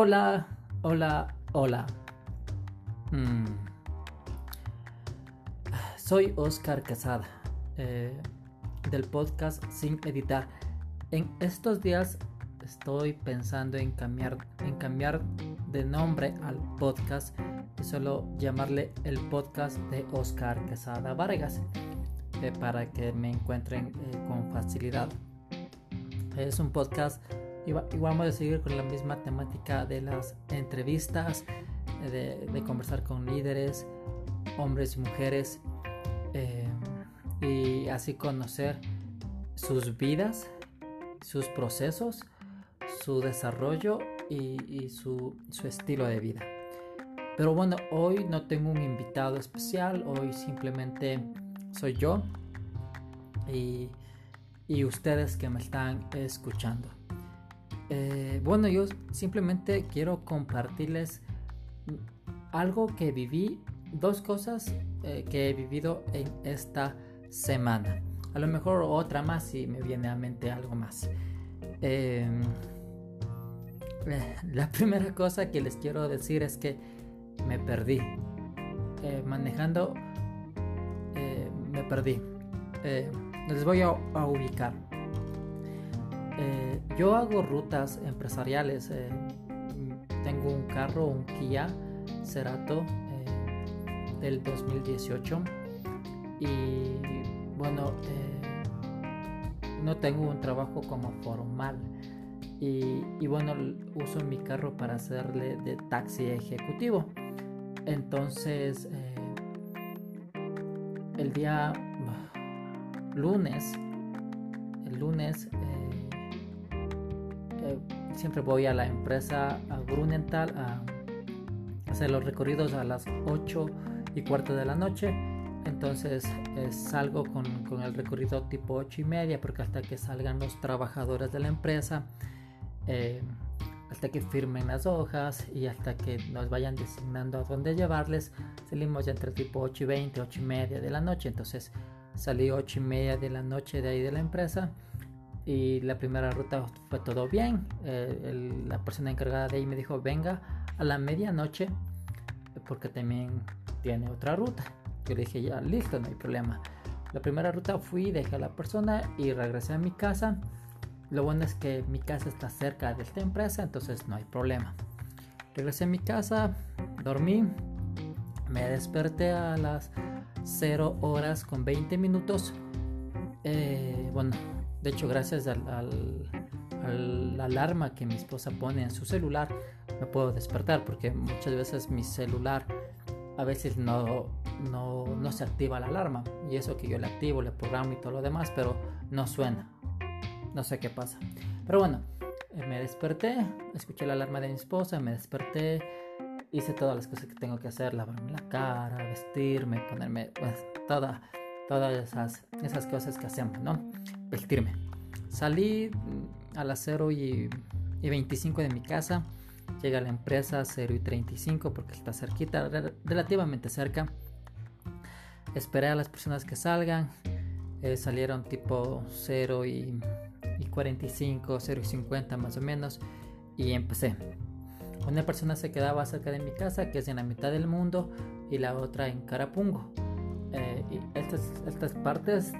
Hola, hola, hola. Mm. Soy Oscar Casada, eh, del podcast Sin Editar. En estos días estoy pensando en cambiar, en cambiar de nombre al podcast y solo llamarle el podcast de Oscar Casada Vargas eh, para que me encuentren eh, con facilidad. Es un podcast y, vamos a seguir con la misma temática de las entrevistas, de, conversar con líderes, hombres y mujeres, eh, y así conocer sus vidas, sus procesos, su desarrollo y, su, estilo de vida. Pero bueno, hoy no tengo un invitado especial, hoy simplemente soy yo y, y ustedes que me están escuchando. Eh, bueno, yo simplemente quiero compartirles algo que viví, dos cosas eh, que he vivido en esta semana. A lo mejor otra más si me viene a mente algo más. Em, eh, la primera cosa que les quiero decir es que me perdí. manejando, me perdí. les voy a ubicar. Eh, yo hago rutas empresariales. Eh, tengo un carro, un Kia Cerato eh, del 2018 y bueno, no tengo un trabajo como formal y, bueno, uso mi carro para hacerle de taxi ejecutivo. Entonces, el día lunes, el lunes siempre voy a la empresa a Grunenthal a hacer los recorridos a las 8 y cuarto de la noche. Entonces eh, salgo con, con, el recorrido tipo 8 y media porque hasta que salgan los trabajadores de la empresa, eh, hasta que firmen las hojas y hasta que nos vayan designando a dónde llevarles, salimos ya entre tipo 8 y 20, 8 y media de la noche. Entonces salí 8 y media de la noche de ahí de la empresa y la primera ruta fue todo bien. Eh, la persona encargada de ahí me dijo, venga a la medianoche porque también tiene otra ruta. Yo le dije, ya, listo, no hay problema. La primera ruta fui, dejé a la persona y regresé a mi casa. Lo bueno es que mi casa está cerca de esta empresa, entonces no hay problema. Regresé a mi casa, dormí, me desperté a las 0 horas con 20 minutos. Eh, bueno, de hecho, gracias al, la alarma que mi esposa pone en su celular, me puedo despertar porque muchas veces mi celular a veces no, no, no, se activa la alarma. Y eso que yo le activo, le programo y todo lo demás, pero no suena. No sé qué pasa. Pero bueno, eh, me desperté, escuché la alarma de mi esposa, me desperté, hice todas las cosas que tengo que hacer, lavarme la cara, vestirme, ponerme, pues, toda, todas esas, esas cosas que hacemos, ¿no? vestirme. Salí a las 0 y, 25 de mi casa. Llega a la empresa 0 y 35 porque está cerquita, relativamente cerca. Esperé a las personas que salgan. Eh, salieron tipo 0 y, 45, 0 y 50 más o menos. Y empecé. Una persona se quedaba cerca de mi casa, que es en la mitad del mundo, y la otra en Carapungo. Eh, estas, estas partes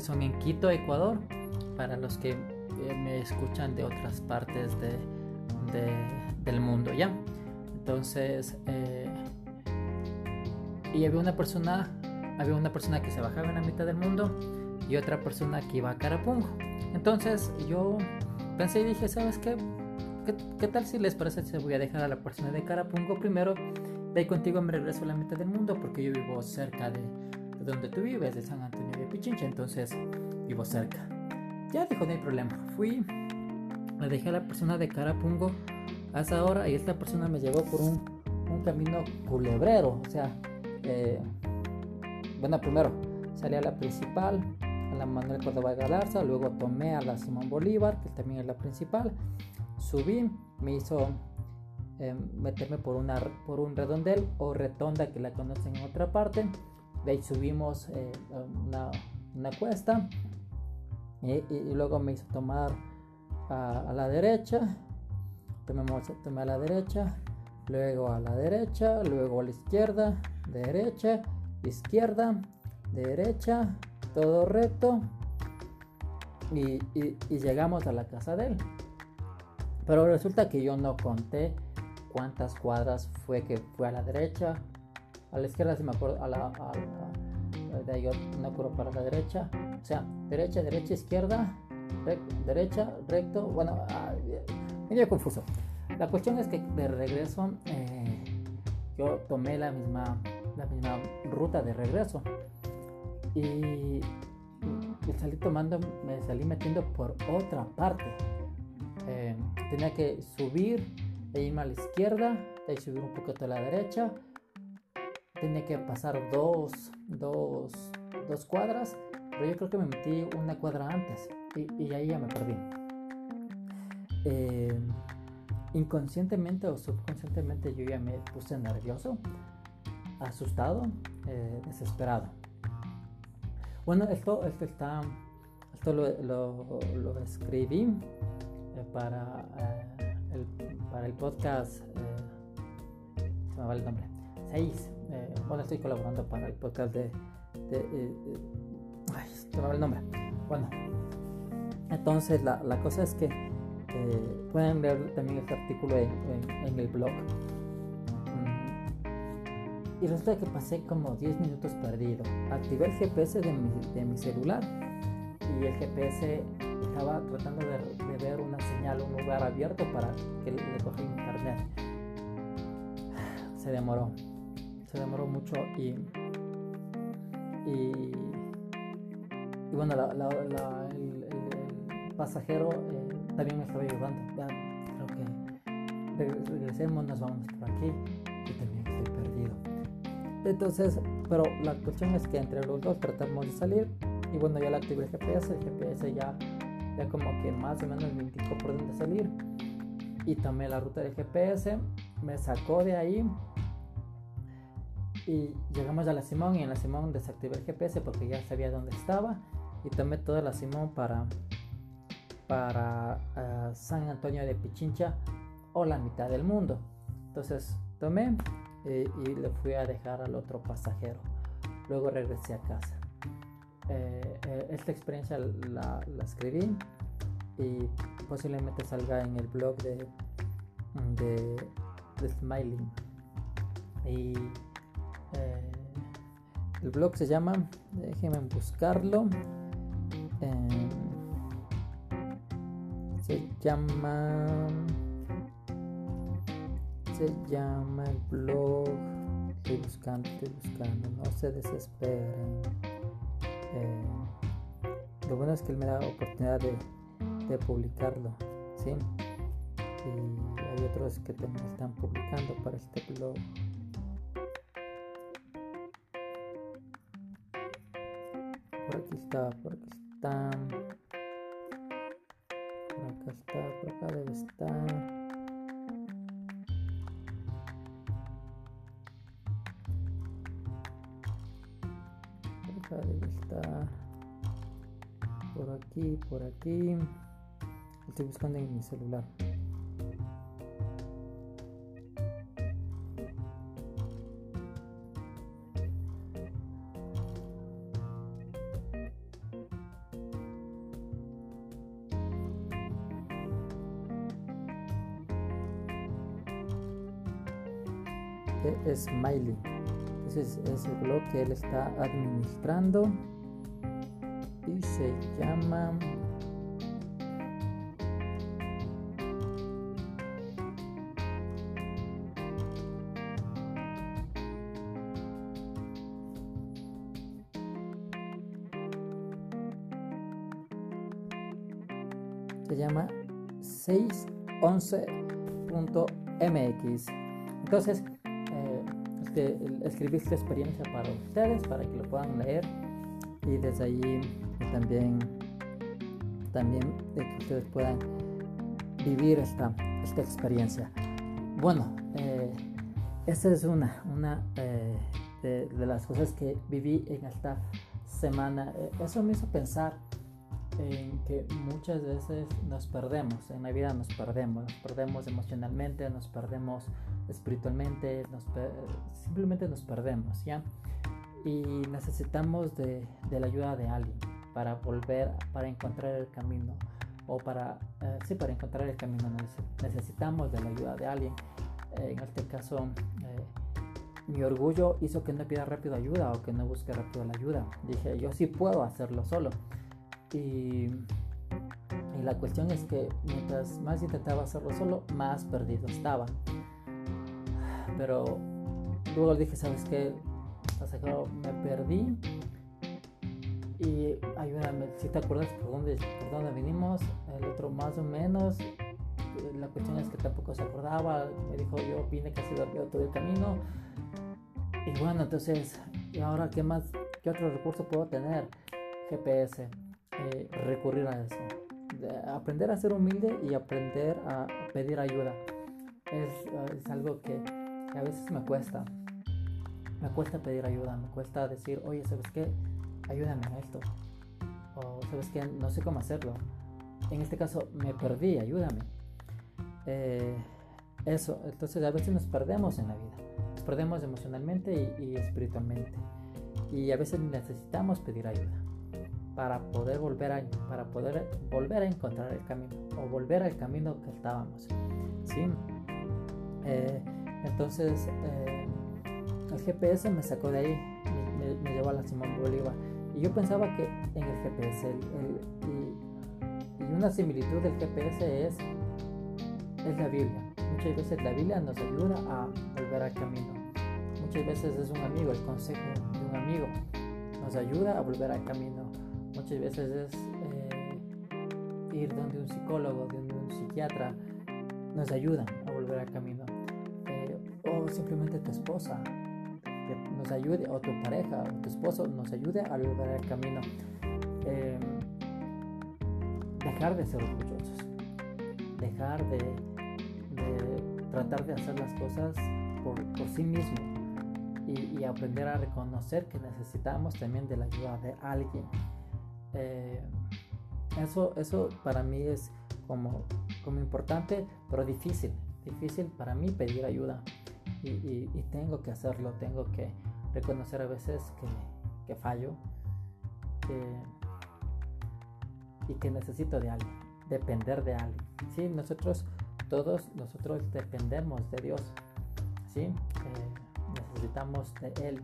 son en Quito, Ecuador, para los que eh, me escuchan de otras partes de, del mundo, ¿ya? Entonces, eh, y había una persona, había una persona que se bajaba en la mitad del mundo y otra persona que iba a Carapungo. Entonces yo pensé y dije, ¿sabes qué? ¿Qué, tal si les parece si voy a dejar a la persona de Carapungo primero? De ahí contigo me regreso a la mitad del mundo porque yo vivo cerca de, de donde tú vives, de San Antonio Pichincha, entonces vivo cerca. Ya dijo, no hay problema. Fui, le dejé a la persona de Carapungo a esa hora y esta persona me llevó por un, un camino culebrero. O sea, eh, bueno, primero salí a la principal, a la Manuel Córdoba Galarza, luego tomé a la Simón Bolívar, que también es la principal, subí, me hizo eh, meterme por, una, por un redondel o retonda que la conocen en otra parte de ahí subimos eh, una, una, cuesta y, luego me hizo tomar a, la derecha tomé a la derecha, luego a la derecha, luego a la izquierda, derecha, izquierda, derecha, todo recto y, llegamos a la casa de él. Pero resulta que yo no conté cuántas cuadras fue que fue a la derecha, a la izquierda si me acuerdo, a la, de yo no acuerdo para la derecha, o sea, derecha, derecha, izquierda, derecha, recto, bueno, medio confuso. La cuestión es que de regreso eh, yo tomé la misma, la misma ruta de regreso y, salí tomando, me salí metiendo por otra parte. Eh, tenía que subir e irme a la izquierda, y subir un poquito a la derecha. Tenía que pasar dos, dos, dos cuadras, pero yo creo que me metí una cuadra antes y, ahí ya me perdí. Eh, inconscientemente o subconscientemente yo ya me puse nervioso, asustado, eh, desesperado. Bueno, esto, esto está, esto lo, escribí eh, para, para el podcast, se me va el nombre, 6. bueno, estoy colaborando para el podcast de, ay, se me va el nombre. Bueno, entonces la, la cosa es que eh, pueden leer también este artículo en, el blog. Mm. Y resulta que pasé como 10 minutos perdido. Activé el GPS de mi, de mi celular y el GPS estaba tratando de, señal, un lugar abierto para que le, le internet. Se demoró, se demoró mucho y, y, bueno, el, pasajero eh, también me estaba ayudando. Creo que regresemos, nos vamos por aquí. Y también estoy perdido. Entonces, pero la cuestión es que entre los dos tratamos de salir. Y bueno, ya la activé el GPS. El GPS ya, ya como que más o menos me indicó por dónde salir. Y tomé la ruta del GPS. Me sacó de ahí. Y llegamos a la Simón y en la Simón desactivé el GPS porque ya sabía dónde estaba. Y tomé toda la Simón para para eh, San Antonio de Pichincha o la mitad del mundo. Entonces tomé eh, y le fui a dejar al otro pasajero. Luego regresé a casa. Eh, esta experiencia la, escribí y posiblemente salga en el blog de, de, Smiling. Y el blog se llama, déjenme buscarlo se llama se llama el blog estoy buscando estoy buscando no se desesperen eh, lo bueno es que él me da oportunidad de, publicarlo ¿sí? y hay otros que también están publicando para este blog por aquí está por aquí está acá está, por acá debe estar. Por aquí. Estoy buscando en mi celular. Smiley. Ese es, el blog que él está administrando y se llama 611.mx. Entonces, escribí esta experiencia para ustedes, para que lo puedan leer y desde ahí también, también que ustedes puedan vivir esta, esta experiencia. Bueno, eh, esa es una, una eh, de, las cosas que viví en esta semana. Eh, eso me hizo pensar en que muchas veces nos perdemos, en la vida nos perdemos, nos perdemos emocionalmente, nos perdemos espiritualmente, simplemente nos perdemos, ¿ya? Y necesitamos de, la ayuda de alguien para volver, para encontrar el camino, o para, eh, sí, para encontrar el camino necesitamos de la ayuda de alguien. Eh, en este caso, eh, mi orgullo hizo que no pida rápido ayuda o que no busque rápido la ayuda. Dije, yo sí puedo hacerlo solo. Y, la cuestión es que mientras más intentaba hacerlo solo, más perdido estaba. Pero luego dije, ¿sabes qué? Me perdí. Y ayúdame, si te acuerdas por dónde, por dónde vinimos, el otro más o menos. La cuestión es que tampoco se acordaba. Me dijo, yo vine casi dormido todo el camino. Y bueno, entonces, ¿y ahora qué más? ¿Qué otro recurso puedo tener? GPS. Eh, recurrir a eso. aprender a ser humilde y aprender a pedir ayuda. Es, es algo que, a veces me cuesta. Me cuesta pedir ayuda, me cuesta decir, oye, ¿sabes qué? Ayúdame en esto. O, ¿sabes qué? No sé cómo hacerlo. En este caso, me perdí, ayúdame. Eh, eso, entonces a veces nos perdemos en la vida. Nos perdemos emocionalmente y espiritualmente. Y a veces necesitamos pedir ayuda para poder volver a, para poder volver a encontrar el camino o volver al camino que estábamos. ¿sí? Eh, entonces, eh, el GPS me sacó de ahí, me, llevó a la Simón Bolívar. Y yo pensaba que en el GPS, y, y, una similitud del GPS es, es la Biblia. Muchas veces la Biblia nos ayuda a volver al camino. Muchas veces es un amigo, el consejo de un amigo nos ayuda a volver al camino muchas veces es eh, ir donde un psicólogo, donde un psiquiatra, nos ayuda a volver al camino. Eh, o simplemente tu esposa nos ayude, o tu pareja, o tu esposo nos ayude a volver al camino. Eh, dejar de ser orgullosos, dejar de, tratar de hacer las cosas por, sí mismo y, y, aprender a reconocer que necesitamos también de la ayuda de alguien. Eh, eso, eso para mí es como, como importante, pero difícil. Difícil para mí pedir ayuda. Y, tengo que hacerlo, tengo que reconocer a veces que, fallo y que necesito de alguien, depender de alguien. ¿sí? Nosotros, todos nosotros dependemos de Dios. ¿sí? Eh, necesitamos de Él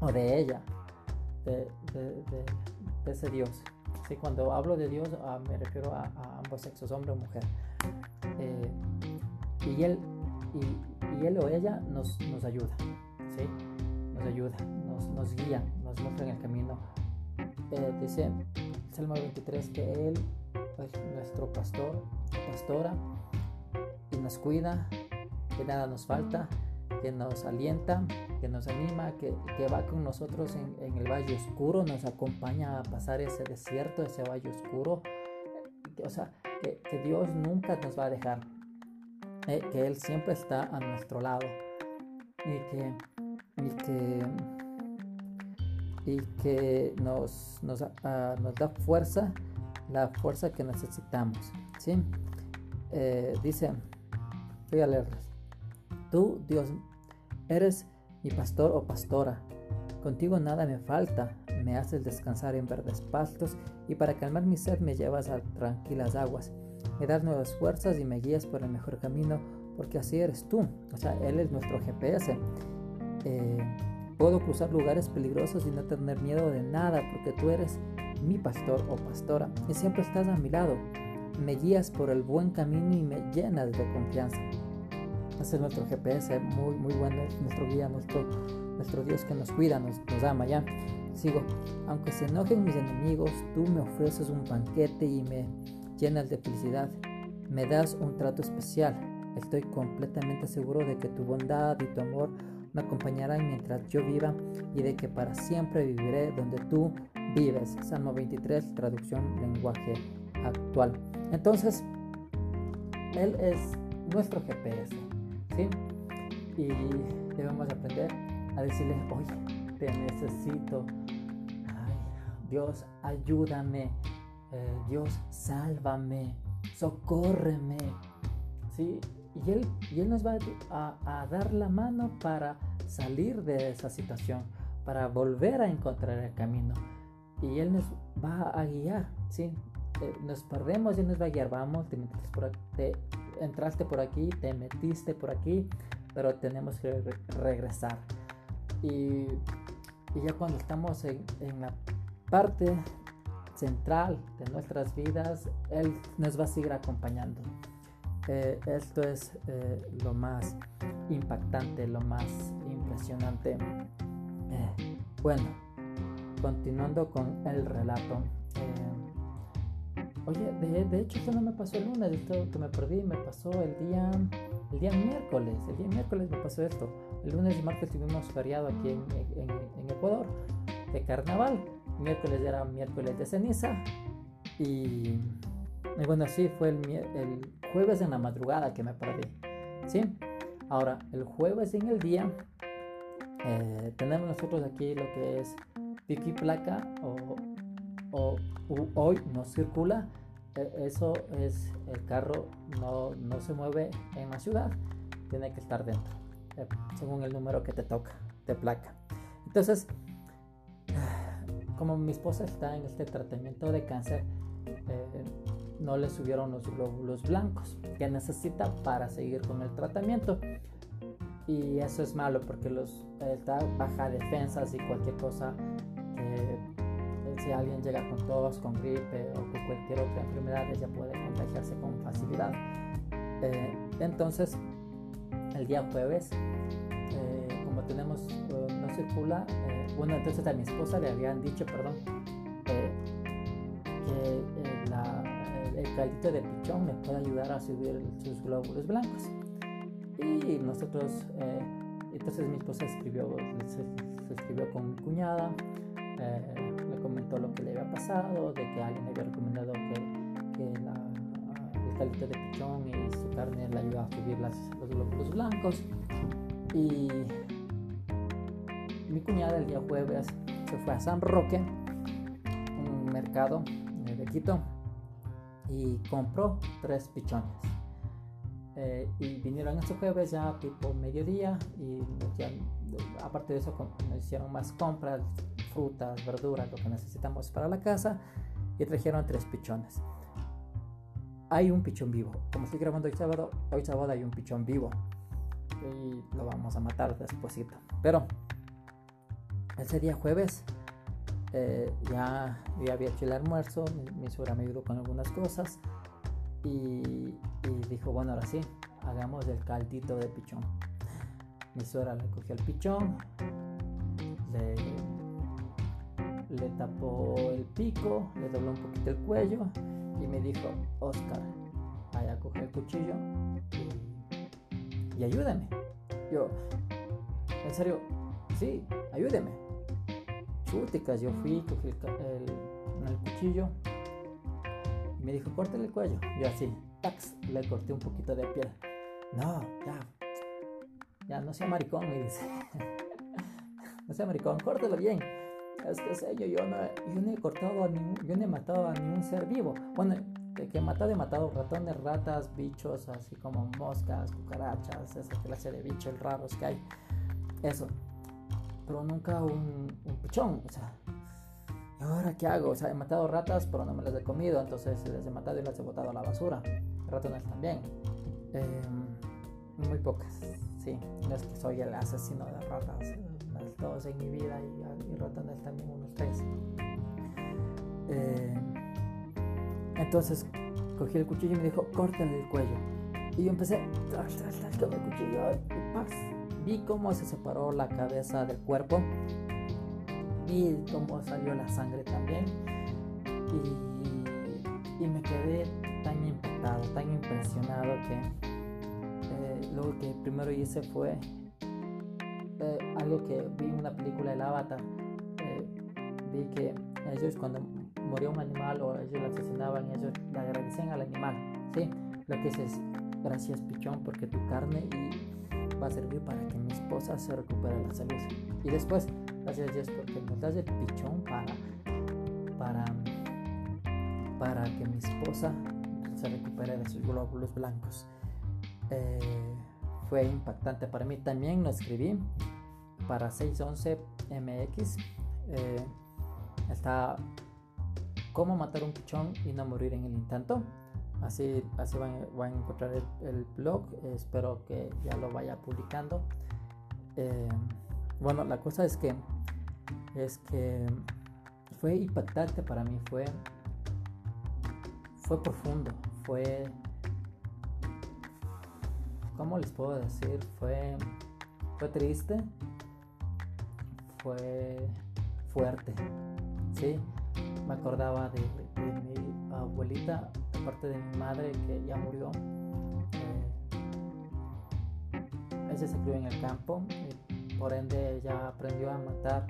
o de ella, de, de ese Dios. ¿sí? Cuando hablo de Dios ah, me refiero a, ambos sexos, hombre o mujer. Eh, y, él, y, él o ella nos, nos ayuda, ¿sí? nos ayuda, nos, nos guía, nos muestra en el camino. Dice Salmo 23 que Él es nuestro pastor, pastora, y nos cuida, que nada nos falta, que nos alienta, que nos anima, que, va con nosotros en, el valle oscuro, nos acompaña a pasar ese desierto, ese valle oscuro. o sea, que, Dios nunca nos va a dejar, eh, que Él siempre está a nuestro lado y que, y que, y que nos, nos, ah, da fuerza, la fuerza que necesitamos. ¿sí? Eh, dice, voy a leerles. Tú, Dios, eres mi pastor o pastora. Contigo nada me falta, me haces descansar en verdes pastos y para calmar mi sed me llevas a tranquilas aguas. Me das nuevas fuerzas y me guías por el mejor camino porque así eres tú. O sea, Él es nuestro GPS. Eh, puedo cruzar lugares peligrosos y no tener miedo de nada porque tú eres mi pastor o pastora y siempre estás a mi lado. Me guías por el buen camino y me llenas de confianza. Ese es nuestro GPS, muy, muy bueno, es nuestro guía, nuestro, nuestro Dios que nos cuida, nos, nos ama, ¿ya? Sigo, aunque se enojen mis enemigos, tú me ofreces un banquete y me llenas de felicidad. Me das un trato especial. Estoy completamente seguro de que tu bondad y tu amor me acompañarán mientras yo viva y de que para siempre viviré donde tú vives. Salmo 23, traducción lenguaje actual. Entonces, Él es nuestro GPS. Y debemos aprender a decirle, oye, te necesito. Dios, ayúdame. eh, Dios, sálvame, socórreme. ¿Sí? Y Él, y él nos va a, dar la mano para salir de esa situación, para volver a encontrar el camino. Y Él nos va a guiar, ¿sí? Eh, nos perdemos y Él nos va a guiar. Vamos, te entraste por aquí, te metiste por aquí, pero tenemos que regresar. Y, ya cuando estamos en, la parte central de nuestras vidas, Él nos va a seguir acompañando. Eh, esto es eh, lo más impactante, lo más impresionante. Eh, bueno, continuando con el relato. Oye, de, de, hecho esto no me pasó el lunes, esto que me perdí, me pasó el día el día miércoles, el día miércoles me pasó esto. El lunes y martes tuvimos feriado aquí en, Ecuador de carnaval. miércoles era miércoles de ceniza. Y, bueno, sí, fue el, jueves en la madrugada que me perdí. ¿Sí? Ahora, el jueves en el día eh, tenemos nosotros aquí lo que es pico y placa o, o hoy no circula e, eso es, el carro no, no, se mueve en la ciudad, tiene que estar dentro, eh, según el número que te toca de placa. Entonces, como mi esposa está en este tratamiento de cáncer, eh, no le subieron los glóbulos blancos que necesita para seguir con el tratamiento. Y eso es malo porque los, está baja defensas y cualquier cosa alguien llega con tos, con gripe o con cualquier otra enfermedad, ella puede contagiarse con facilidad. Eh, entonces, el día jueves, eh, como tenemos, eh, no circula, bueno, entonces a mi esposa le habían dicho, perdón, que el caldito de pichón le puede ayudar a subir sus glóbulos blancos. Y nosotros, entonces mi esposa escribió, se escribió con mi cuñada comentó lo que le había pasado, de que alguien le había recomendado que, que la, el caldito de pichón y su carne le ayudaba a subir las, los glóbulos blancos. Y mi cuñada el día jueves se fue a San Roque, un mercado de Quito, y compró tres pichones. Eh, y vinieron ese jueves ya tipo mediodía y ya, aparte de eso nos hicieron más compras frutas, verduras, lo que necesitamos para la casa y trajeron tres pichones. Hay un pichón vivo. Como estoy grabando hoy sábado, hoy sábado hay un pichón vivo y lo vamos a matar despuesito. Pero ese día jueves eh, ya, había hecho el almuerzo, mi, mi suegra me ayudó con algunas cosas y, y, dijo, bueno, ahora sí, hagamos el caldito de pichón. Mi suegra le cogió el pichón, le le tapó el pico, le dobló un poquito el cuello y me dijo, Oscar, vaya a coger el cuchillo y, ayúdame. Yo, en serio, sí, ayúdeme. Chúticas, yo fui, cogí el, cuchillo y me dijo, córtale el cuello. Yo así, tax, le corté un poquito de piel. No, ya, ya, no sea maricón, me dice. no sea maricón, córtelo bien es que sé yo, yo no, yo no he cortado, a ningún, yo he matado a ningún ser vivo. Bueno, de que he matado, he matado ratones, ratas, bichos, así como moscas, cucarachas, esa clase de bichos raros que hay. Eso. Pero nunca un, un pichón, o sea. ¿Y ahora qué hago? O sea, he matado ratas, pero no me las he comido, entonces les he matado y las he botado a la basura. Ratones también. Em, muy pocas, sí. No es que soy el asesino de ratas todos en mi vida y, y ratones también unos tres. Eh, entonces cogí el cuchillo y me dijo, córtale el cuello. Y yo empecé, con el cuchillo y Vi cómo se separó la cabeza del cuerpo. Vi cómo salió la sangre también. Y, y me quedé tan impactado, tan impresionado que eh, lo que primero hice fue eh, algo que vi en una película El Avatar. Eh, vi que ellos cuando moría un animal o ellos lo asesinaban, ellos le agradecían al animal. ¿sí? Lo que es, gracias pichón porque tu carne y va a servir para que mi esposa se recupere la salud. Y después, gracias Dios porque nos das el pichón para, para, para que mi esposa se recupere de sus glóbulos blancos. Eh, fue impactante para mí. También lo escribí para 611 MX. Eh, está cómo matar un pichón y no morir en el intento. Así, así van, a encontrar el, blog. espero que ya lo vaya publicando. Eh, bueno, la cosa es que es que fue impactante para mí, fue fue profundo, fue ¿cómo les puedo decir? Fue fue triste, fue fuerte, ¿sí? Me acordaba de, mi abuelita, aparte de mi madre que ya murió. Eh, ella se crió en el campo, por ende ella aprendió a matar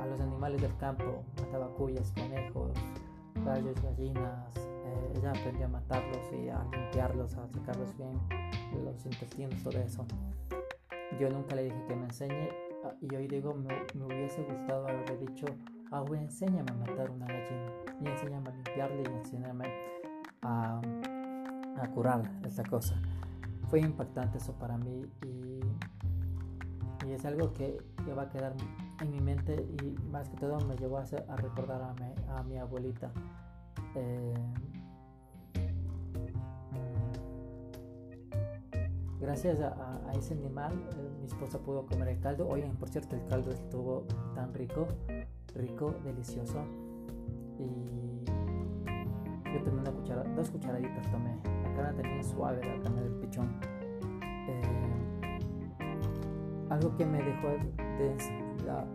a, los animales del campo, mataba cuyas, conejos, gallos, gallinas. Eh, ella aprendió a matarlos y a limpiarlos, a sacarlos bien, los intestinos, todo eso. Yo nunca le dije que me enseñe y hoy digo, me, me hubiese gustado haberle dicho, abuela, enséñame a matar una gallina, y enséñame a limpiarla y enséñame a, a curar esta cosa. Fue impactante eso para mí y, y es algo que, que, va a quedar en mi mente y más que todo me llevó a, a recordar a mi, a mi abuelita. Eh, gracias a, ese animal eh, mi esposa pudo comer el caldo. Oigan, por cierto, el caldo estuvo tan rico rico, delicioso. Y yo tomé una cuchara, dos cucharaditas tomé. La carne tenía suave, la carne del pichón. Eh, algo que me dejó de,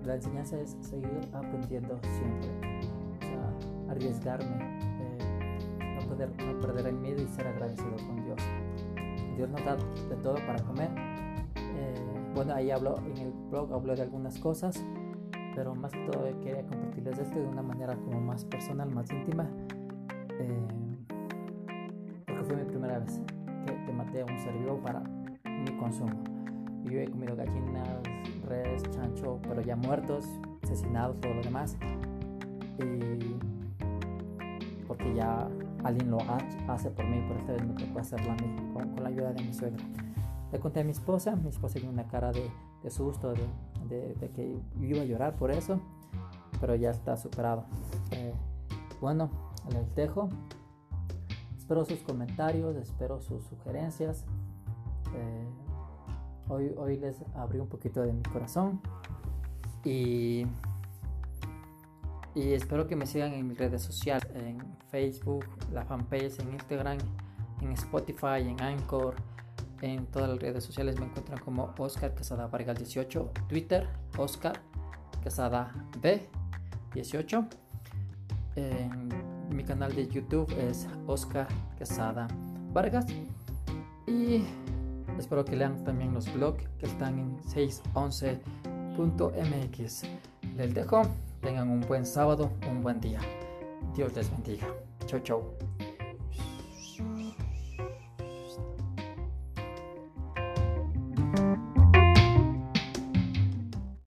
la, enseñanza es seguir aprendiendo siempre. O arriesgarme, eh, no, poder, no perder el miedo y ser agradecido con Dios. Nos da de todo para comer. Eh, bueno, ahí hablo en el blog, hablo de algunas cosas pero más que todo quería compartirles esto de una manera como más personal, más íntima, eh, porque fue mi primera vez que, maté a un ser vivo para mi consumo. Yo he comido gallinas, res, chancho, pero ya muertos, asesinados, todo lo demás. Y porque ya alguien lo hace por mí, por esta vez me tocó hacerlo a mí con, la ayuda de mi suegra. Le conté a mi esposa, mi esposa tiene una cara de, de susto, de, de, que iba a llorar por eso, pero ya está superado. Eh, bueno, les dejo. Espero sus comentarios, espero sus sugerencias. Eh, hoy, hoy les abrí un poquito de mi corazón y, y espero que me sigan en mis redes sociales, en Facebook, la fanpage, en Instagram, en Spotify, en Anchor en todas las redes sociales me encuentran como Oscar Casada Vargas 18, Twitter Oscar Casada B 18. En mi canal de YouTube es Oscar Casada Vargas. Y espero que lean también los blogs que están en 611.mx. Les dejo, tengan un buen sábado, un buen día. Dios les bendiga. Chau, chau.